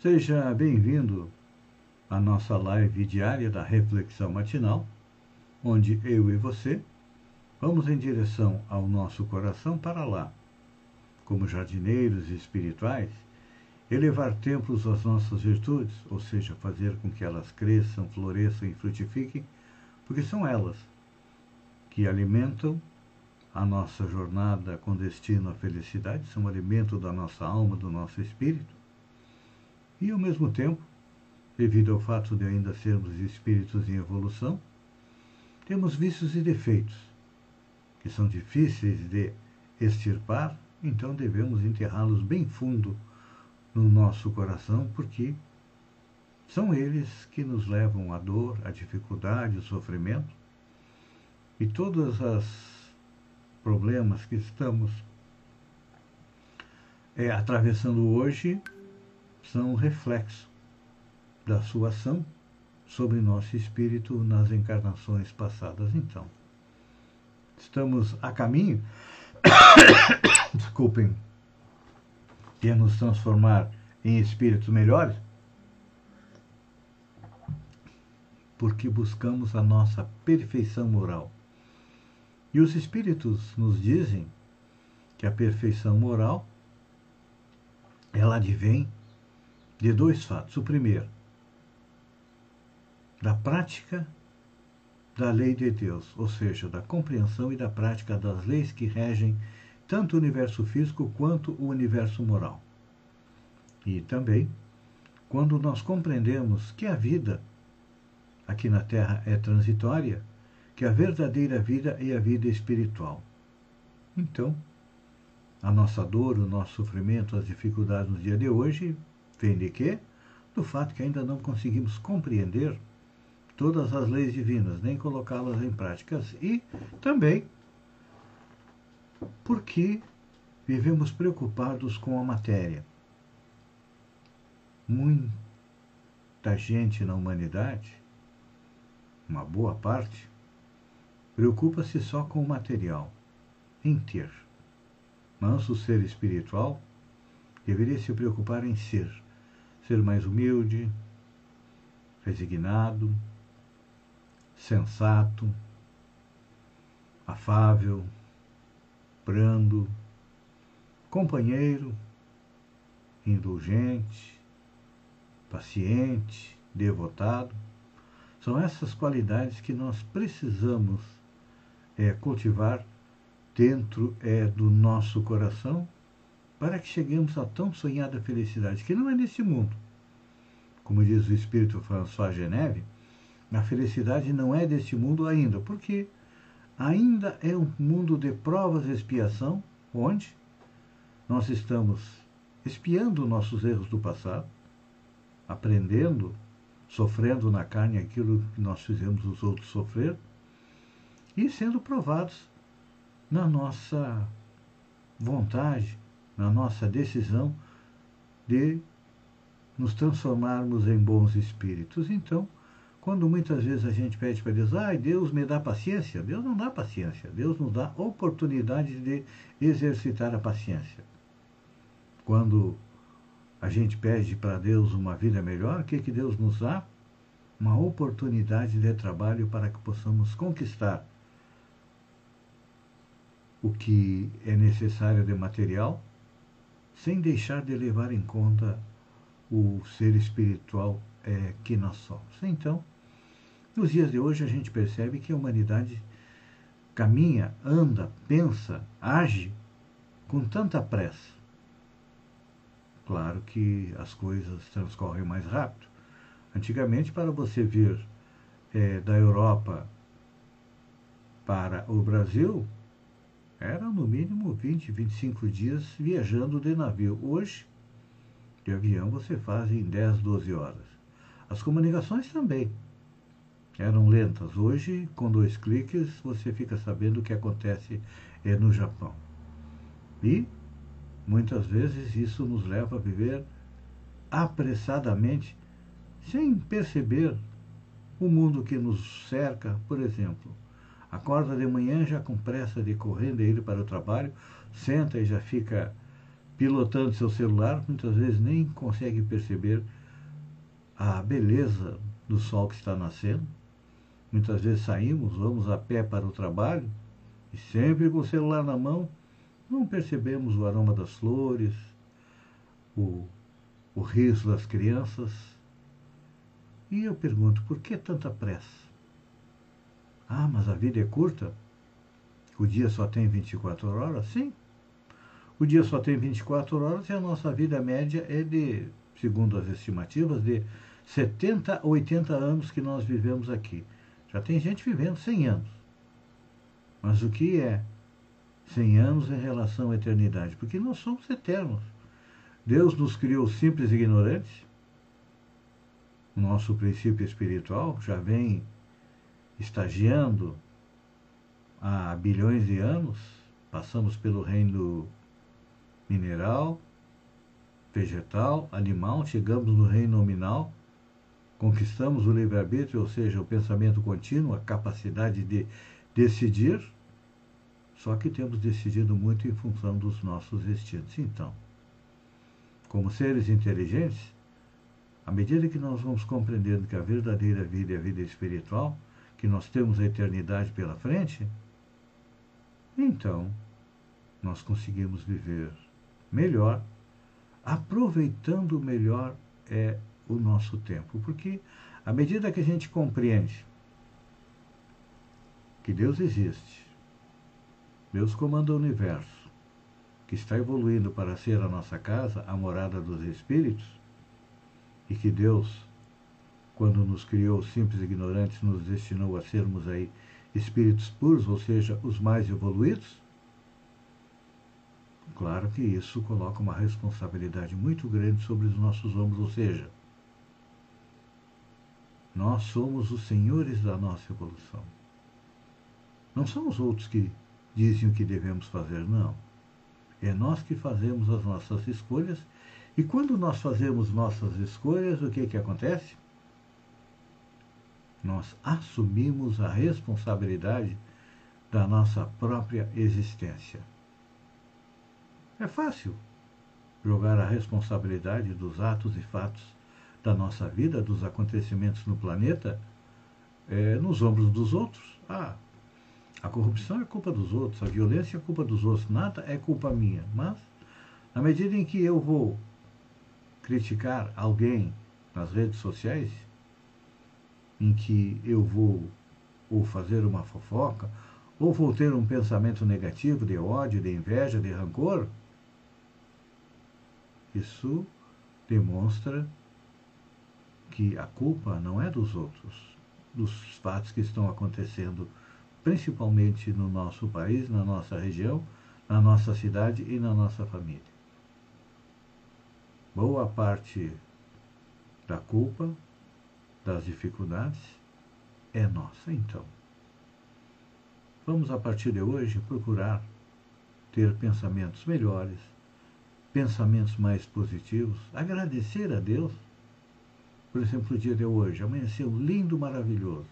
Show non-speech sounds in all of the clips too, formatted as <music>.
Seja bem-vindo à nossa live diária da Reflexão Matinal, onde eu e você vamos em direção ao nosso coração para lá, como jardineiros espirituais, elevar templos às nossas virtudes, ou seja, fazer com que elas cresçam, floresçam e frutifiquem, porque são elas que alimentam a nossa jornada com destino à felicidade, são alimento da nossa alma, do nosso espírito e, ao mesmo tempo, devido ao fato de ainda sermos espíritos em evolução, temos vícios e defeitos que são difíceis de extirpar, então devemos enterrá-los bem fundo no nosso coração, porque são eles que nos levam à dor, à dificuldade, ao sofrimento e todos os problemas que estamos é, atravessando hoje são reflexo da sua ação sobre nosso espírito nas encarnações passadas. Então, estamos a caminho, <coughs> desculpem, de nos transformar em espíritos melhores, porque buscamos a nossa perfeição moral. E os espíritos nos dizem que a perfeição moral ela advém de dois fatos. O primeiro, da prática da lei de Deus, ou seja, da compreensão e da prática das leis que regem tanto o universo físico quanto o universo moral. E também, quando nós compreendemos que a vida aqui na Terra é transitória, que a verdadeira vida é a vida espiritual. Então, a nossa dor, o nosso sofrimento, as dificuldades no dia de hoje Vem de quê? Do fato que ainda não conseguimos compreender todas as leis divinas, nem colocá-las em práticas. E também porque vivemos preocupados com a matéria. Muita gente na humanidade, uma boa parte, preocupa-se só com o material, em ter. Mas o ser espiritual deveria se preocupar em ser ser mais humilde, resignado, sensato, afável, brando, companheiro, indulgente, paciente, devotado. São essas qualidades que nós precisamos é, cultivar dentro é, do nosso coração para que cheguemos à tão sonhada felicidade, que não é neste mundo. Como diz o espírito François Geneve, a felicidade não é deste mundo ainda, porque ainda é um mundo de provas e expiação, onde nós estamos espiando nossos erros do passado, aprendendo, sofrendo na carne aquilo que nós fizemos os outros sofrer, e sendo provados na nossa vontade na nossa decisão de nos transformarmos em bons espíritos. Então, quando muitas vezes a gente pede para Deus, ai, Deus me dá paciência, Deus não dá paciência, Deus nos dá oportunidade de exercitar a paciência. Quando a gente pede para Deus uma vida melhor, o que, que Deus nos dá? Uma oportunidade de trabalho para que possamos conquistar o que é necessário de material sem deixar de levar em conta o ser espiritual é, que nós somos. Então, nos dias de hoje a gente percebe que a humanidade caminha, anda, pensa, age com tanta pressa. Claro que as coisas transcorrem mais rápido. Antigamente, para você vir é, da Europa para o Brasil, eram no mínimo 20, 25 dias viajando de navio. Hoje, de avião, você faz em 10, 12 horas. As comunicações também eram lentas. Hoje, com dois cliques, você fica sabendo o que acontece é, no Japão. E muitas vezes isso nos leva a viver apressadamente, sem perceber o mundo que nos cerca, por exemplo. Acorda de manhã já com pressa de correr, de ir para o trabalho, senta e já fica pilotando seu celular, muitas vezes nem consegue perceber a beleza do sol que está nascendo. Muitas vezes saímos, vamos a pé para o trabalho e sempre com o celular na mão, não percebemos o aroma das flores, o, o riso das crianças. E eu pergunto, por que tanta pressa? Ah, mas a vida é curta? O dia só tem 24 horas? Sim. O dia só tem 24 horas e a nossa vida média é de, segundo as estimativas, de 70 a 80 anos que nós vivemos aqui. Já tem gente vivendo 100 anos. Mas o que é 100 anos em relação à eternidade? Porque nós somos eternos. Deus nos criou simples e ignorantes. O nosso princípio espiritual já vem estagiando há bilhões de anos. Passamos pelo reino mineral, vegetal, animal, chegamos no reino nominal conquistamos o livre-arbítrio, ou seja, o pensamento contínuo, a capacidade de decidir, só que temos decidido muito em função dos nossos instintos. Então, como seres inteligentes, à medida que nós vamos compreendendo que a verdadeira vida é a vida espiritual, que nós temos a eternidade pela frente, então nós conseguimos viver melhor, aproveitando melhor é o nosso tempo. Porque à medida que a gente compreende que Deus existe, Deus comanda o universo, que está evoluindo para ser a nossa casa, a morada dos espíritos, e que Deus, quando nos criou simples ignorantes, nos destinou a sermos aí espíritos puros, ou seja, os mais evoluídos, claro que isso coloca uma responsabilidade muito grande sobre os nossos ombros, ou seja, nós somos os senhores da nossa evolução. Não são os outros que dizem o que devemos fazer, não. É nós que fazemos as nossas escolhas. E quando nós fazemos nossas escolhas, o que, que acontece? Nós assumimos a responsabilidade da nossa própria existência. É fácil jogar a responsabilidade dos atos e fatos da nossa vida, dos acontecimentos no planeta, é, nos ombros dos outros. Ah, a corrupção é culpa dos outros, a violência é culpa dos outros, nada é culpa minha. Mas, na medida em que eu vou criticar alguém nas redes sociais, em que eu vou ou fazer uma fofoca, ou vou ter um pensamento negativo de ódio, de inveja, de rancor, isso demonstra que a culpa não é dos outros, dos fatos que estão acontecendo, principalmente no nosso país, na nossa região, na nossa cidade e na nossa família. Boa parte da culpa, das dificuldades, é nossa, então. Vamos, a partir de hoje, procurar ter pensamentos melhores, pensamentos mais positivos, agradecer a Deus por exemplo, o dia de hoje, amanheceu lindo, maravilhoso.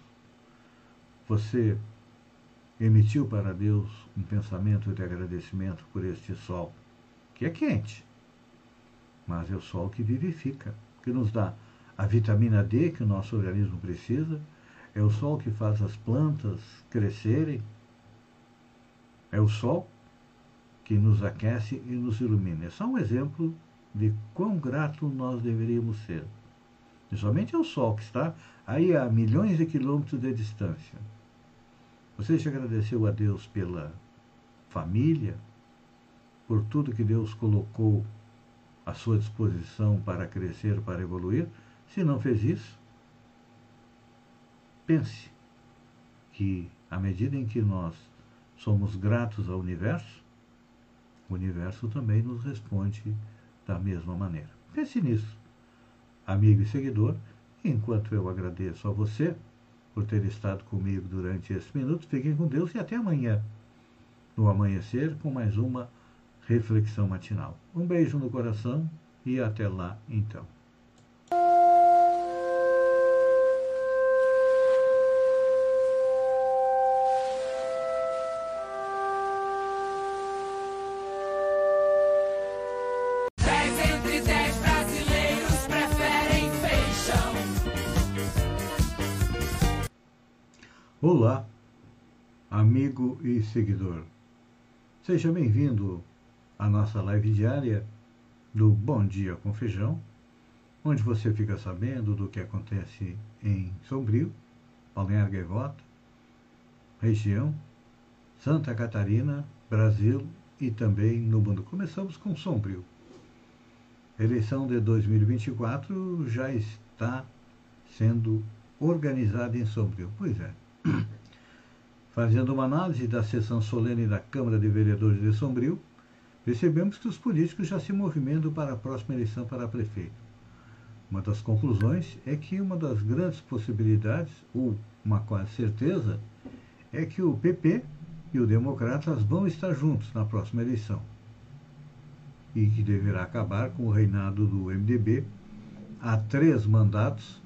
Você emitiu para Deus um pensamento de agradecimento por este sol, que é quente, mas é o sol que vivifica, que nos dá a vitamina D que o nosso organismo precisa, é o sol que faz as plantas crescerem, é o sol que nos aquece e nos ilumina. É só um exemplo de quão grato nós deveríamos ser. E somente é o Sol que está aí a milhões de quilômetros de distância. Você já agradeceu a Deus pela família, por tudo que Deus colocou à sua disposição para crescer, para evoluir? Se não fez isso, pense que à medida em que nós somos gratos ao universo, o universo também nos responde da mesma maneira. Pense nisso amigo e seguidor, enquanto eu agradeço a você por ter estado comigo durante esses minutos, fiquem com Deus e até amanhã, no amanhecer, com mais uma reflexão matinal. Um beijo no coração e até lá então. Olá, amigo e seguidor. Seja bem-vindo à nossa live diária do Bom Dia com Feijão, onde você fica sabendo do que acontece em Sombrio, Balneário Gaivota, região, Santa Catarina, Brasil e também no mundo. Começamos com Sombrio. A eleição de 2024 já está sendo organizada em Sombrio. Pois é. Fazendo uma análise da sessão solene da Câmara de Vereadores de Sombrio, percebemos que os políticos já se movimentam para a próxima eleição para prefeito. Uma das conclusões é que uma das grandes possibilidades, ou uma quase certeza, é que o PP e o Democratas vão estar juntos na próxima eleição e que deverá acabar com o reinado do MDB há três mandatos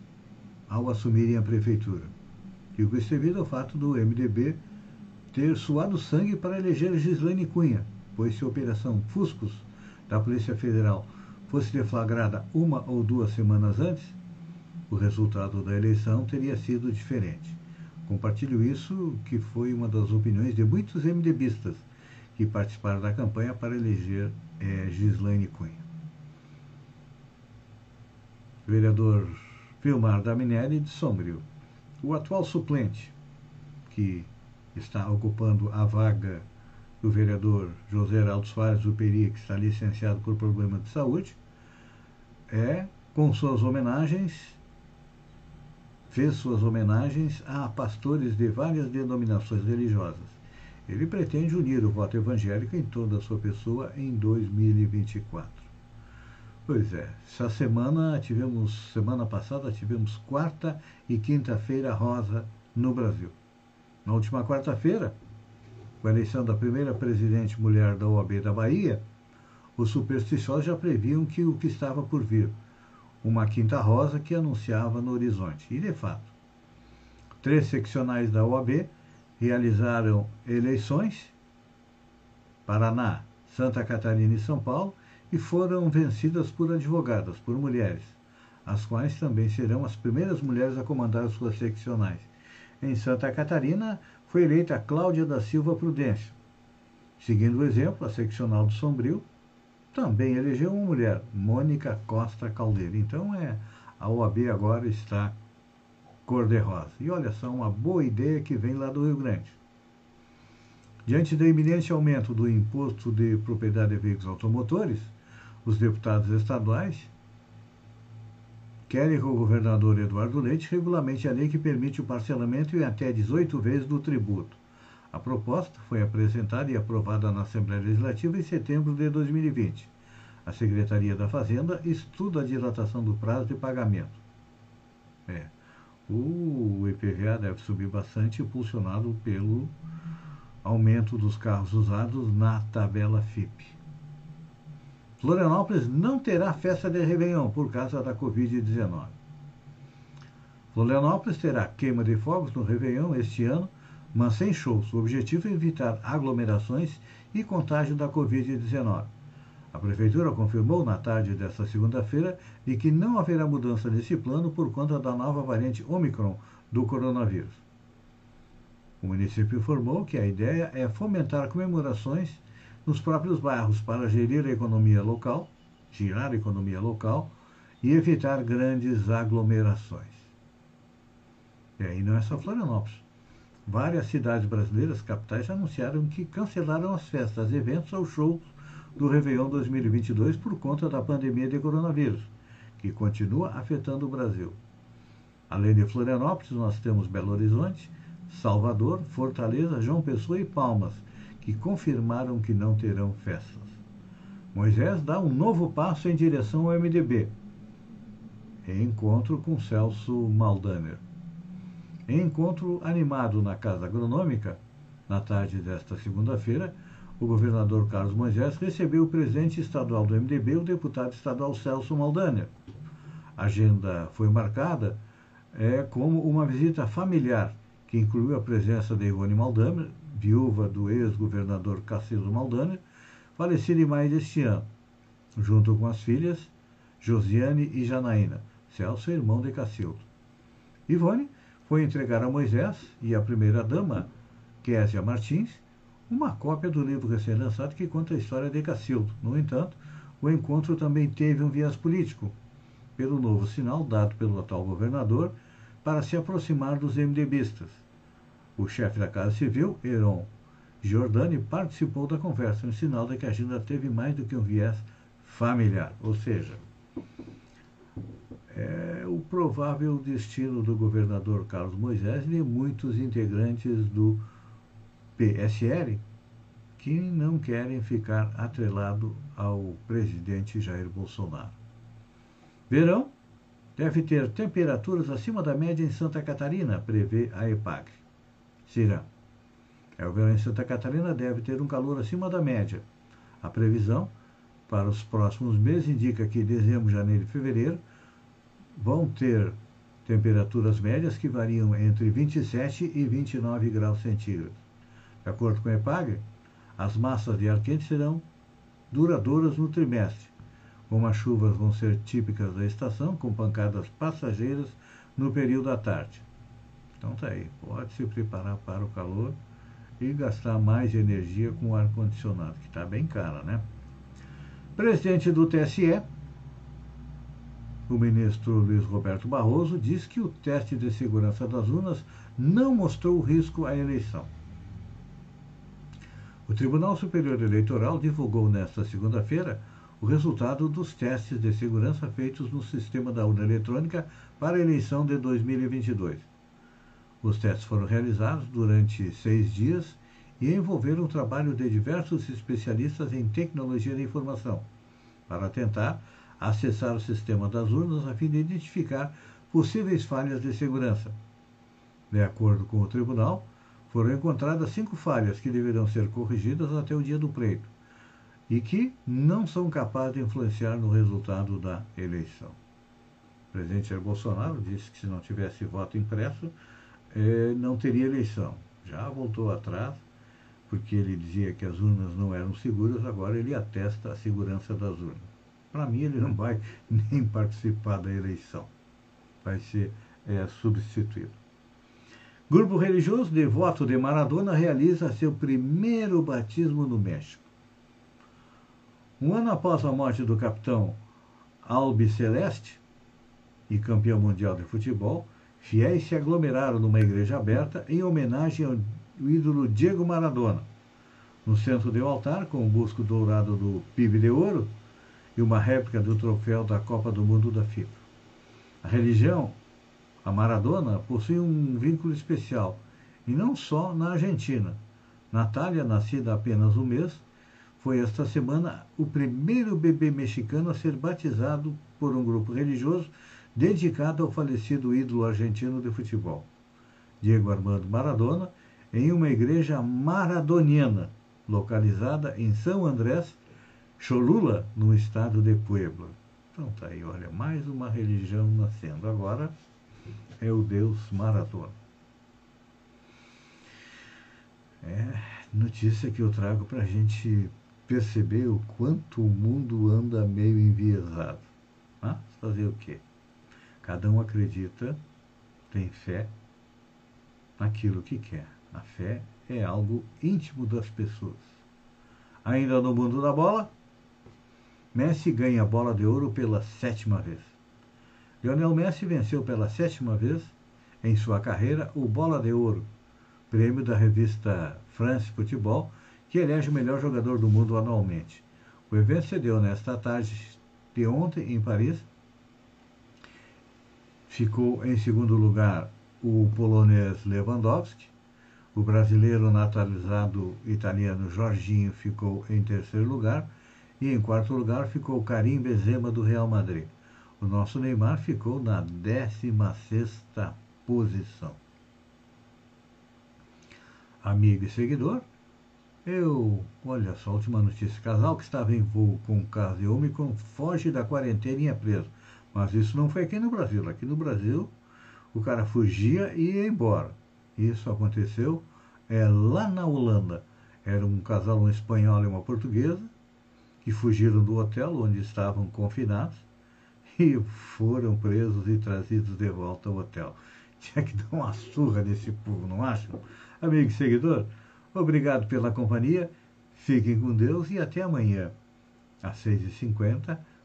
ao assumirem a prefeitura. Fico devido ao fato do MDB ter suado sangue para eleger Gislaine Cunha, pois se a Operação Fuscos da Polícia Federal fosse deflagrada uma ou duas semanas antes, o resultado da eleição teria sido diferente. Compartilho isso, que foi uma das opiniões de muitos MDBistas que participaram da campanha para eleger é, Gislaine Cunha. Vereador Vilmar Daminelli de Sombrio. O atual suplente, que está ocupando a vaga do vereador José Heraldo Soares do Peri, que está licenciado por problema de saúde, é, com suas homenagens, fez suas homenagens a pastores de várias denominações religiosas. Ele pretende unir o voto evangélico em toda a sua pessoa em 2024. Pois é, essa semana tivemos, semana passada tivemos quarta e quinta-feira rosa no Brasil. Na última quarta-feira, com a eleição da primeira presidente mulher da OAB da Bahia, os supersticiosos já previam que o que estava por vir, uma quinta rosa que anunciava no horizonte. E de fato, três seccionais da OAB realizaram eleições, Paraná, Santa Catarina e São Paulo, e foram vencidas por advogadas, por mulheres, as quais também serão as primeiras mulheres a comandar suas seccionais. Em Santa Catarina, foi eleita Cláudia da Silva Prudêncio. Seguindo o exemplo, a seccional do Sombrio também elegeu uma mulher, Mônica Costa Caldeira. Então, é, a OAB agora está cor-de-rosa. E olha só, uma boa ideia que vem lá do Rio Grande. Diante do iminente aumento do imposto de propriedade de veículos automotores, os deputados estaduais querem que o governador Eduardo Leite regulamente a lei que permite o parcelamento em até 18 vezes do tributo. A proposta foi apresentada e aprovada na Assembleia Legislativa em setembro de 2020. A Secretaria da Fazenda estuda a dilatação do prazo de pagamento. É, o IPVA deve subir bastante, impulsionado pelo aumento dos carros usados na tabela FIP. Florianópolis não terá festa de Réveillon por causa da Covid-19. Florianópolis terá queima de fogos no Réveillon este ano, mas sem shows. O objetivo é evitar aglomerações e contágio da Covid-19. A Prefeitura confirmou na tarde desta segunda-feira de que não haverá mudança nesse plano por conta da nova variante Omicron do coronavírus. O município informou que a ideia é fomentar comemorações nos próprios bairros para gerir a economia local, girar a economia local e evitar grandes aglomerações. E aí não é só Florianópolis. Várias cidades brasileiras, capitais, anunciaram que cancelaram as festas, eventos ou shows do Réveillon 2022 por conta da pandemia de coronavírus, que continua afetando o Brasil. Além de Florianópolis, nós temos Belo Horizonte, Salvador, Fortaleza, João Pessoa e Palmas, que confirmaram que não terão festas. Moisés dá um novo passo em direção ao MDB. encontro com Celso Maldaner. Encontro animado na Casa Agronômica, na tarde desta segunda-feira, o governador Carlos Moisés recebeu o presidente estadual do MDB, o deputado estadual Celso Maldaner. A agenda foi marcada é, como uma visita familiar, que incluiu a presença de Ivone Maldaner, viúva do ex-governador Cacildo Maldaner, falecido em maio deste ano, junto com as filhas Josiane e Janaína. Celso irmão de Cacildo. Ivone foi entregar a Moisés e a primeira-dama, Késia Martins, uma cópia do livro recém-lançado que conta a história de Cacildo. No entanto, o encontro também teve um viés político, pelo novo sinal dado pelo atual governador para se aproximar dos MDBistas. O chefe da Casa Civil, Heron Giordani, participou da conversa, um sinal de que a agenda teve mais do que um viés familiar, ou seja, é o provável destino do governador Carlos Moisés e de muitos integrantes do PSL que não querem ficar atrelado ao presidente Jair Bolsonaro. Verão deve ter temperaturas acima da média em Santa Catarina, prevê a EPAG. Será. É, o verão em Santa Catarina deve ter um calor acima da média. A previsão para os próximos meses indica que dezembro, janeiro e fevereiro vão ter temperaturas médias que variam entre 27 e 29 graus centígrados. De acordo com a EPAG, as massas de ar quente serão duradouras no trimestre, como as chuvas vão ser típicas da estação, com pancadas passageiras no período da tarde. Então tá aí, pode se preparar para o calor e gastar mais energia com o ar-condicionado, que está bem caro, né? Presidente do TSE, o ministro Luiz Roberto Barroso, diz que o teste de segurança das urnas não mostrou risco à eleição. O Tribunal Superior Eleitoral divulgou nesta segunda-feira o resultado dos testes de segurança feitos no sistema da urna eletrônica para a eleição de 2022. Os testes foram realizados durante seis dias e envolveram o trabalho de diversos especialistas em tecnologia da informação, para tentar acessar o sistema das urnas a fim de identificar possíveis falhas de segurança. De acordo com o tribunal, foram encontradas cinco falhas que deverão ser corrigidas até o dia do pleito e que não são capazes de influenciar no resultado da eleição. O presidente Jair Bolsonaro disse que se não tivesse voto impresso, eh, não teria eleição. Já voltou atrás, porque ele dizia que as urnas não eram seguras, agora ele atesta a segurança das urnas. Para mim, ele não vai <laughs> nem participar da eleição. Vai ser é, substituído. Grupo religioso devoto de Maradona realiza seu primeiro batismo no México. Um ano após a morte do capitão Albiceleste e campeão mundial de futebol, fiéis se aglomeraram numa igreja aberta em homenagem ao ídolo Diego Maradona. No centro do altar, com o busco dourado do PIB de ouro e uma réplica do troféu da Copa do Mundo da FIFA. A religião a Maradona possui um vínculo especial, e não só na Argentina. Natália, nascida apenas um mês, foi esta semana o primeiro bebê mexicano a ser batizado por um grupo religioso dedicado ao falecido ídolo argentino de futebol, Diego Armando Maradona, em uma igreja maradoniana, localizada em São Andrés, Cholula, no estado de Puebla. Então tá aí, olha, mais uma religião nascendo. Agora, é o Deus Maratona. É notícia que eu trago para a gente perceber o quanto o mundo anda meio enviesado. Mas fazer o quê? Cada um acredita, tem fé naquilo que quer. A fé é algo íntimo das pessoas. Ainda no mundo da bola, Messi ganha a bola de ouro pela sétima vez. Lionel Messi venceu pela sétima vez em sua carreira o Bola de Ouro, prêmio da revista France Football, que elege o melhor jogador do mundo anualmente. O evento se deu nesta tarde de ontem em Paris. Ficou em segundo lugar o polonês Lewandowski, o brasileiro naturalizado italiano Jorginho ficou em terceiro lugar e em quarto lugar ficou Karim Benzema do Real Madrid. O nosso Neymar ficou na 16 posição. Amigo e seguidor, eu, olha só, última notícia. Casal que estava em voo com caso de Omicron foge da quarentena e é preso. Mas isso não foi aqui no Brasil. Aqui no Brasil, o cara fugia e ia embora. Isso aconteceu é, lá na Holanda. Era um casal, um espanhol e uma portuguesa, que fugiram do hotel onde estavam confinados e foram presos e trazidos de volta ao hotel. <laughs> Tinha que dar uma surra nesse povo, não acham? Amigo e seguidor, obrigado pela companhia, fiquem com Deus e até amanhã, às 6h50,